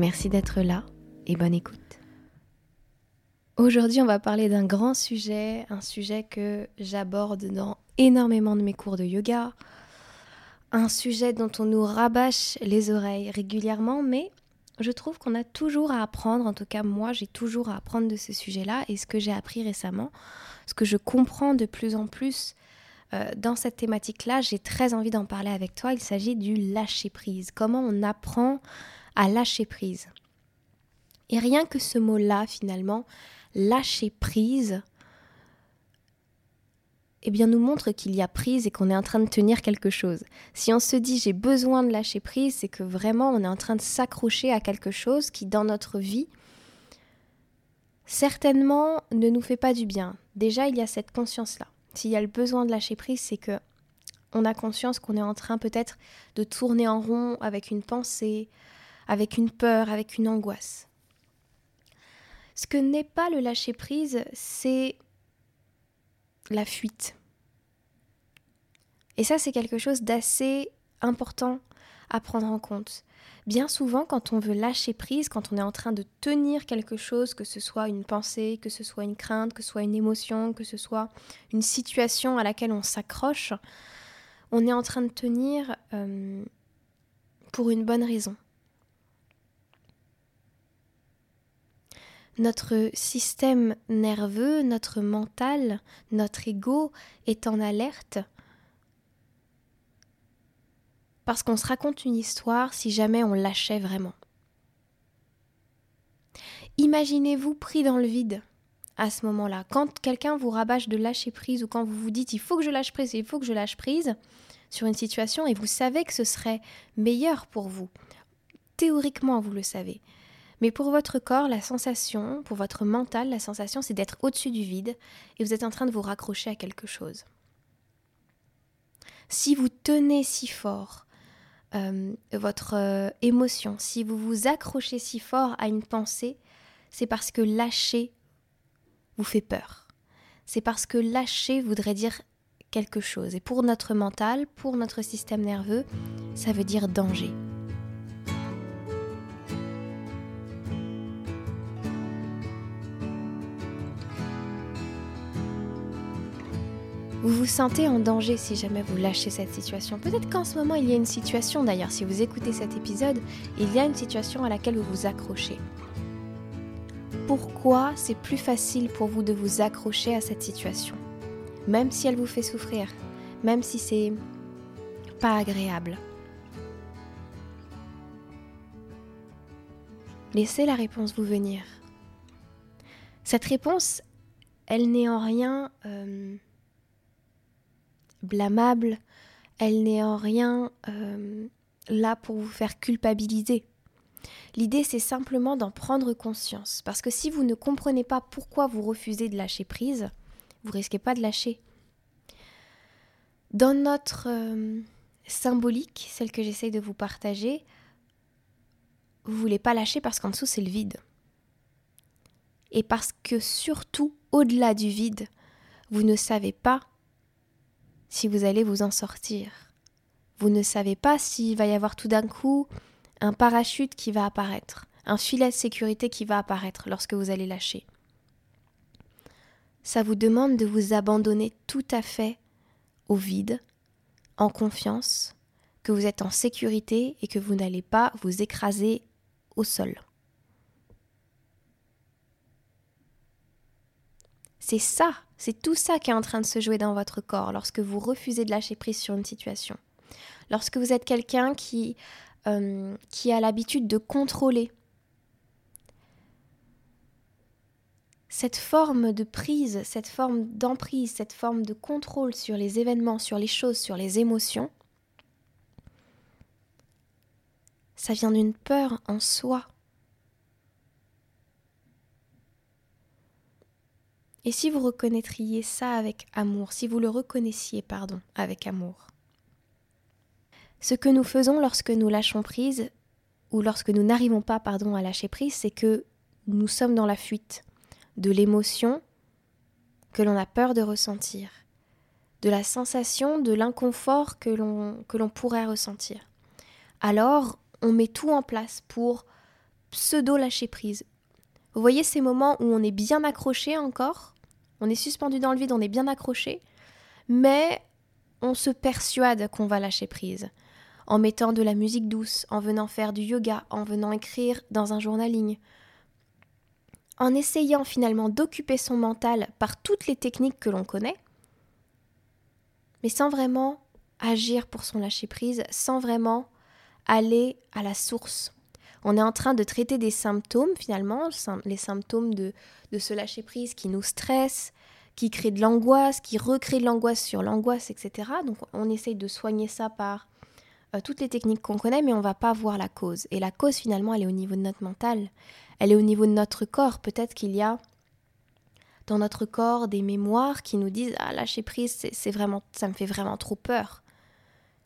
Merci d'être là et bonne écoute. Aujourd'hui, on va parler d'un grand sujet, un sujet que j'aborde dans énormément de mes cours de yoga, un sujet dont on nous rabâche les oreilles régulièrement, mais je trouve qu'on a toujours à apprendre, en tout cas moi j'ai toujours à apprendre de ce sujet-là, et ce que j'ai appris récemment, ce que je comprends de plus en plus euh, dans cette thématique-là, j'ai très envie d'en parler avec toi, il s'agit du lâcher-prise, comment on apprend à lâcher prise. Et rien que ce mot-là, finalement, lâcher prise, eh bien, nous montre qu'il y a prise et qu'on est en train de tenir quelque chose. Si on se dit j'ai besoin de lâcher prise, c'est que vraiment on est en train de s'accrocher à quelque chose qui, dans notre vie, certainement ne nous fait pas du bien. Déjà, il y a cette conscience-là. S'il y a le besoin de lâcher prise, c'est que on a conscience qu'on est en train peut-être de tourner en rond avec une pensée, avec une peur, avec une angoisse. Ce que n'est pas le lâcher-prise, c'est la fuite. Et ça, c'est quelque chose d'assez important à prendre en compte. Bien souvent, quand on veut lâcher prise, quand on est en train de tenir quelque chose, que ce soit une pensée, que ce soit une crainte, que ce soit une émotion, que ce soit une situation à laquelle on s'accroche, on est en train de tenir euh, pour une bonne raison. Notre système nerveux, notre mental, notre ego est en alerte parce qu'on se raconte une histoire si jamais on lâchait vraiment. Imaginez-vous pris dans le vide à ce moment-là. Quand quelqu'un vous rabâche de lâcher prise ou quand vous vous dites il faut que je lâche prise, il faut que je lâche prise sur une situation et vous savez que ce serait meilleur pour vous. Théoriquement, vous le savez. Mais pour votre corps, la sensation, pour votre mental, la sensation, c'est d'être au-dessus du vide et vous êtes en train de vous raccrocher à quelque chose. Si vous tenez si fort euh, votre euh, émotion, si vous vous accrochez si fort à une pensée, c'est parce que lâcher vous fait peur. C'est parce que lâcher voudrait dire quelque chose. Et pour notre mental, pour notre système nerveux, ça veut dire danger. Vous vous sentez en danger si jamais vous lâchez cette situation. Peut-être qu'en ce moment il y a une situation d'ailleurs, si vous écoutez cet épisode, il y a une situation à laquelle vous vous accrochez. Pourquoi c'est plus facile pour vous de vous accrocher à cette situation? Même si elle vous fait souffrir, même si c'est pas agréable. Laissez la réponse vous venir. Cette réponse, elle n'est en rien... Euh, blâmable, elle n'est en rien euh, là pour vous faire culpabiliser. L'idée, c'est simplement d'en prendre conscience, parce que si vous ne comprenez pas pourquoi vous refusez de lâcher prise, vous risquez pas de lâcher. Dans notre euh, symbolique, celle que j'essaye de vous partager, vous voulez pas lâcher parce qu'en dessous c'est le vide. Et parce que surtout, au-delà du vide, vous ne savez pas si vous allez vous en sortir. Vous ne savez pas s'il va y avoir tout d'un coup un parachute qui va apparaître, un filet de sécurité qui va apparaître lorsque vous allez lâcher. Ça vous demande de vous abandonner tout à fait au vide, en confiance, que vous êtes en sécurité et que vous n'allez pas vous écraser au sol. C'est ça, c'est tout ça qui est en train de se jouer dans votre corps lorsque vous refusez de lâcher prise sur une situation. Lorsque vous êtes quelqu'un qui, euh, qui a l'habitude de contrôler. Cette forme de prise, cette forme d'emprise, cette forme de contrôle sur les événements, sur les choses, sur les émotions, ça vient d'une peur en soi Et si vous reconnaîtriez ça avec amour, si vous le reconnaissiez, pardon, avec amour? Ce que nous faisons lorsque nous lâchons prise, ou lorsque nous n'arrivons pas, pardon, à lâcher prise, c'est que nous sommes dans la fuite de l'émotion que l'on a peur de ressentir, de la sensation de l'inconfort que l'on, pourrait ressentir. Alors, on met tout en place pour pseudo-lâcher prise. Vous voyez ces moments où on est bien accroché encore, on est suspendu dans le vide, on est bien accroché, mais on se persuade qu'on va lâcher prise. En mettant de la musique douce, en venant faire du yoga, en venant écrire dans un journaling, en essayant finalement d'occuper son mental par toutes les techniques que l'on connaît, mais sans vraiment agir pour son lâcher prise, sans vraiment aller à la source. On est en train de traiter des symptômes finalement, les symptômes de, de ce lâcher prise qui nous stresse, qui crée de l'angoisse, qui recrée de l'angoisse sur l'angoisse, etc. Donc on essaye de soigner ça par euh, toutes les techniques qu'on connaît, mais on va pas voir la cause. Et la cause finalement, elle est au niveau de notre mental, elle est au niveau de notre corps. Peut-être qu'il y a dans notre corps des mémoires qui nous disent ah lâcher prise, c'est vraiment, ça me fait vraiment trop peur.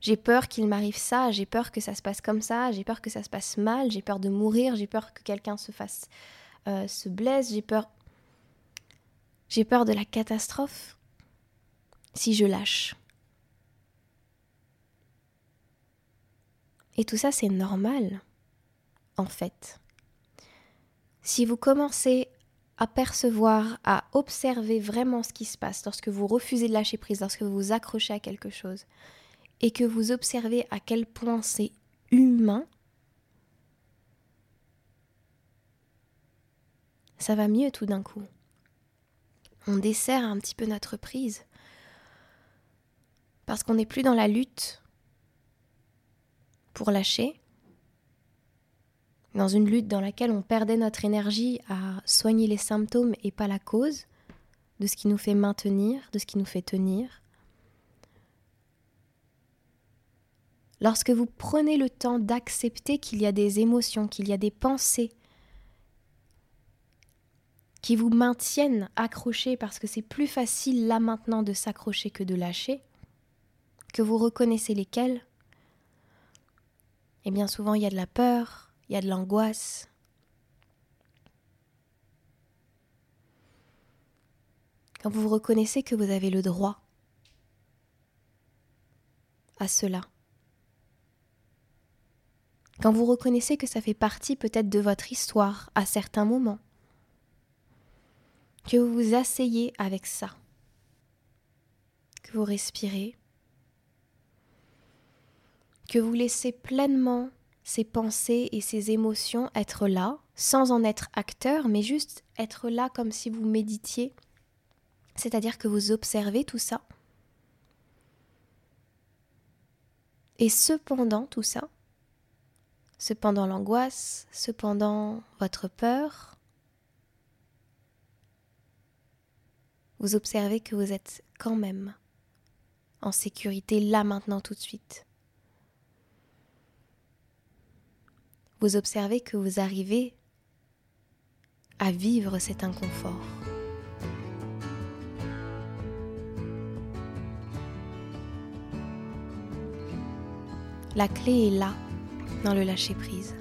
J'ai peur qu'il m'arrive ça, j'ai peur que ça se passe comme ça, j'ai peur que ça se passe mal, j'ai peur de mourir, j'ai peur que quelqu'un se fasse euh, se blesse, j'ai peur j'ai peur de la catastrophe si je lâche. Et tout ça c'est normal en fait. Si vous commencez à percevoir, à observer vraiment ce qui se passe lorsque vous refusez de lâcher prise, lorsque vous vous accrochez à quelque chose, et que vous observez à quel point c'est humain, ça va mieux tout d'un coup. On dessert un petit peu notre prise parce qu'on n'est plus dans la lutte pour lâcher, dans une lutte dans laquelle on perdait notre énergie à soigner les symptômes et pas la cause de ce qui nous fait maintenir, de ce qui nous fait tenir. Lorsque vous prenez le temps d'accepter qu'il y a des émotions, qu'il y a des pensées qui vous maintiennent accrochés parce que c'est plus facile là maintenant de s'accrocher que de lâcher, que vous reconnaissez lesquelles, et eh bien souvent il y a de la peur, il y a de l'angoisse. Quand vous reconnaissez que vous avez le droit à cela, quand vous reconnaissez que ça fait partie peut-être de votre histoire à certains moments, que vous vous asseyez avec ça, que vous respirez, que vous laissez pleinement ces pensées et ces émotions être là, sans en être acteur, mais juste être là comme si vous méditiez, c'est-à-dire que vous observez tout ça. Et cependant, tout ça, Cependant l'angoisse, cependant votre peur, vous observez que vous êtes quand même en sécurité là maintenant tout de suite. Vous observez que vous arrivez à vivre cet inconfort. La clé est là dans le lâcher prise.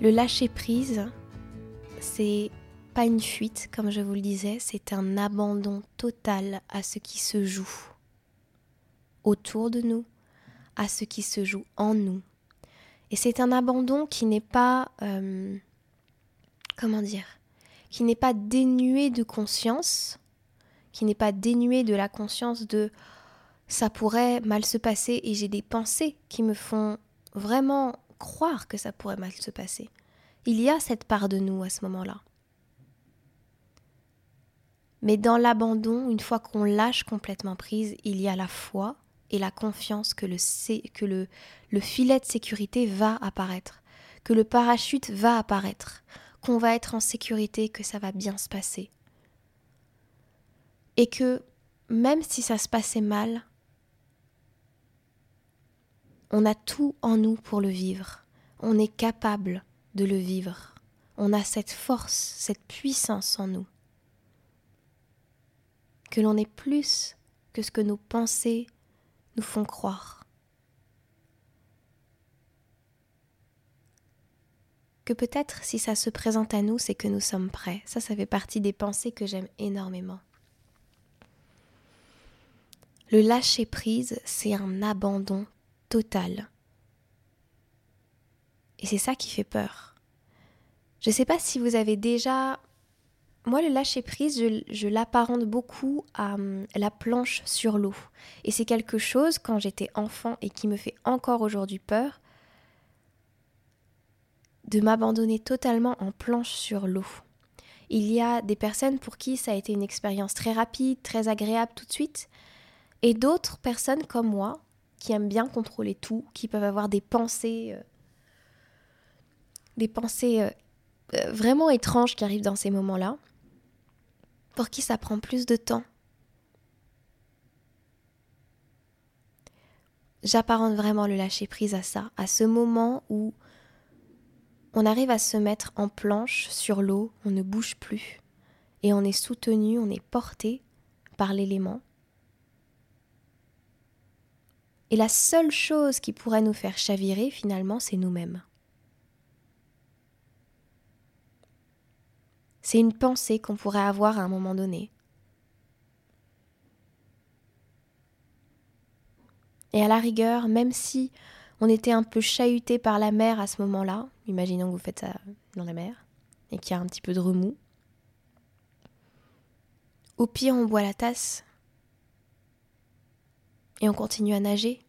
Le lâcher prise, c'est pas une fuite, comme je vous le disais, c'est un abandon total à ce qui se joue autour de nous, à ce qui se joue en nous. Et c'est un abandon qui n'est pas, euh, comment dire, qui n'est pas dénué de conscience, qui n'est pas dénué de la conscience de ça pourrait mal se passer et j'ai des pensées qui me font vraiment croire que ça pourrait mal se passer. Il y a cette part de nous à ce moment-là. Mais dans l'abandon, une fois qu'on lâche complètement prise, il y a la foi et la confiance que, le, le filet de sécurité va apparaître, que le parachute va apparaître, qu'on va être en sécurité, que ça va bien se passer. Et que même si ça se passait mal, on a tout en nous pour le vivre. On est capable de le vivre. On a cette force, cette puissance en nous. que l'on est plus que ce que nos pensées nous font croire. Que peut-être si ça se présente à nous, c'est que nous sommes prêts. Ça, ça fait partie des pensées que j'aime énormément. Le lâcher prise, c'est un abandon Et c'est ça qui fait peur. Je ne sais pas si vous avez déjà moi, le lâcher prise, je, l'apparente beaucoup à hum, la planche sur l'eau. Et c'est quelque chose, quand j'étais enfant et qui me fait encore aujourd'hui peur, de m'abandonner totalement en planche sur l'eau. Il y a des personnes pour qui ça a été une expérience très rapide, très agréable tout de suite, et d'autres personnes comme moi, qui aiment bien contrôler tout, qui peuvent avoir des pensées, euh, des pensées euh, euh, vraiment étranges qui arrivent dans ces moments-là pour qui ça prend plus de temps. J'apparente vraiment le lâcher prise à ça, à ce moment où on arrive à se mettre en planche sur l'eau, on ne bouge plus, et on est soutenu, on est porté par l'élément. Et la seule chose qui pourrait nous faire chavirer finalement, c'est nous-mêmes. C'est une pensée qu'on pourrait avoir à un moment donné. Et à la rigueur, même si on était un peu chahuté par la mer à ce moment-là, imaginons que vous faites ça dans la mer, et qu'il y a un petit peu de remous, au pire on boit la tasse et on continue à nager.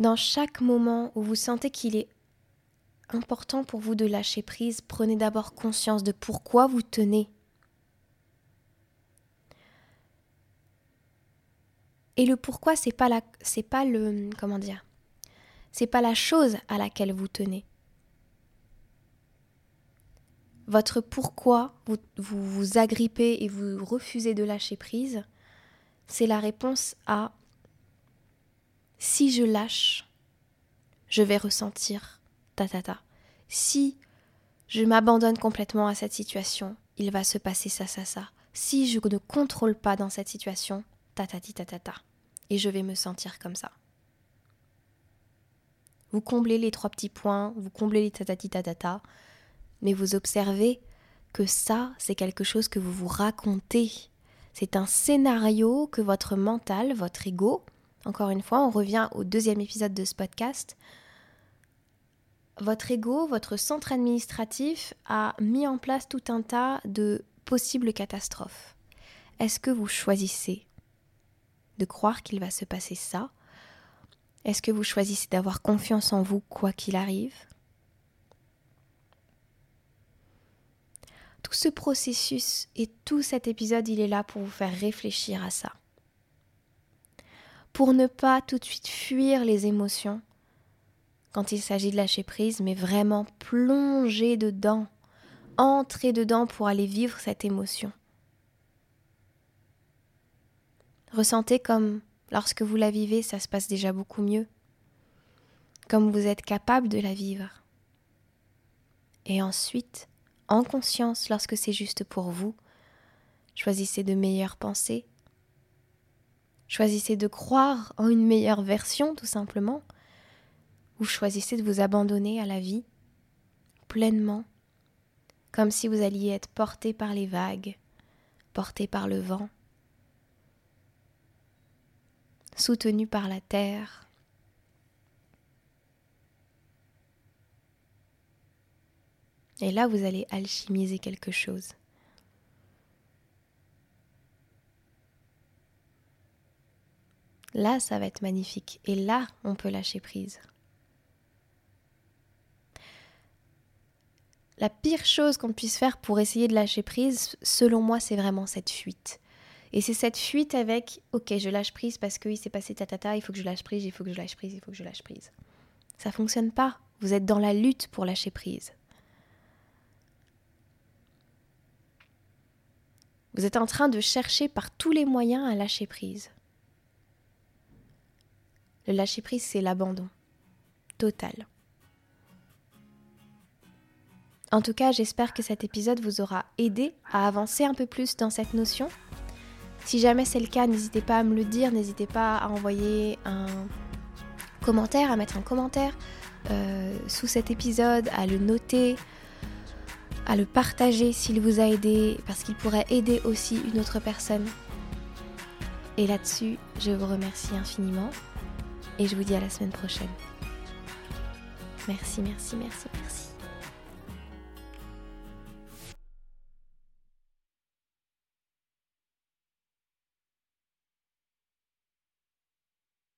Dans chaque moment où vous sentez qu'il est important pour vous de lâcher prise, prenez d'abord conscience de pourquoi vous tenez. Et le pourquoi, c'est pas la, c'est pas le, comment dire, c'est pas la chose à laquelle vous tenez. Votre pourquoi vous, vous vous agrippez et vous refusez de lâcher prise, c'est la réponse à si je lâche, je vais ressentir ta ta ta. Si je m'abandonne complètement à cette situation, il va se passer ça ça ça. Si je ne contrôle pas dans cette situation, ta ta ta ta ta. Et je vais me sentir comme ça. Vous comblez les trois petits points, vous comblez les tatati tatata, mais vous observez que ça, c'est quelque chose que vous vous racontez. C'est un scénario que votre mental, votre ego, encore une fois, on revient au deuxième épisode de ce podcast. Votre ego, votre centre administratif a mis en place tout un tas de possibles catastrophes. Est-ce que vous choisissez de croire qu'il va se passer ça? Est-ce que vous choisissez d'avoir confiance en vous quoi qu'il arrive? Tout ce processus et tout cet épisode, il est là pour vous faire réfléchir à ça pour ne pas tout de suite fuir les émotions quand il s'agit de lâcher prise, mais vraiment plonger dedans, entrer dedans pour aller vivre cette émotion. Ressentez comme lorsque vous la vivez, ça se passe déjà beaucoup mieux, comme vous êtes capable de la vivre. Et ensuite, en conscience, lorsque c'est juste pour vous, choisissez de meilleures pensées, Choisissez de croire en une meilleure version, tout simplement, ou choisissez de vous abandonner à la vie pleinement, comme si vous alliez être porté par les vagues, porté par le vent, soutenu par la terre. Et là, vous allez alchimiser quelque chose. Là, ça va être magnifique. Et là, on peut lâcher prise. La pire chose qu'on puisse faire pour essayer de lâcher prise, selon moi, c'est vraiment cette fuite. Et c'est cette fuite avec, ok, je lâche prise parce qu'il s'est passé tatata, il faut que je lâche prise, il faut que je lâche prise, il faut que je lâche prise. Ça fonctionne pas. Vous êtes dans la lutte pour lâcher prise. Vous êtes en train de chercher par tous les moyens à lâcher prise. Le lâcher-prise, c'est l'abandon total. En tout cas, j'espère que cet épisode vous aura aidé à avancer un peu plus dans cette notion. Si jamais c'est le cas, n'hésitez pas à me le dire, n'hésitez pas à envoyer un commentaire, à mettre un commentaire euh, sous cet épisode, à le noter, à le partager s'il vous a aidé, parce qu'il pourrait aider aussi une autre personne. Et là-dessus, je vous remercie infiniment et je vous dis à la semaine prochaine. Merci, merci, merci, merci.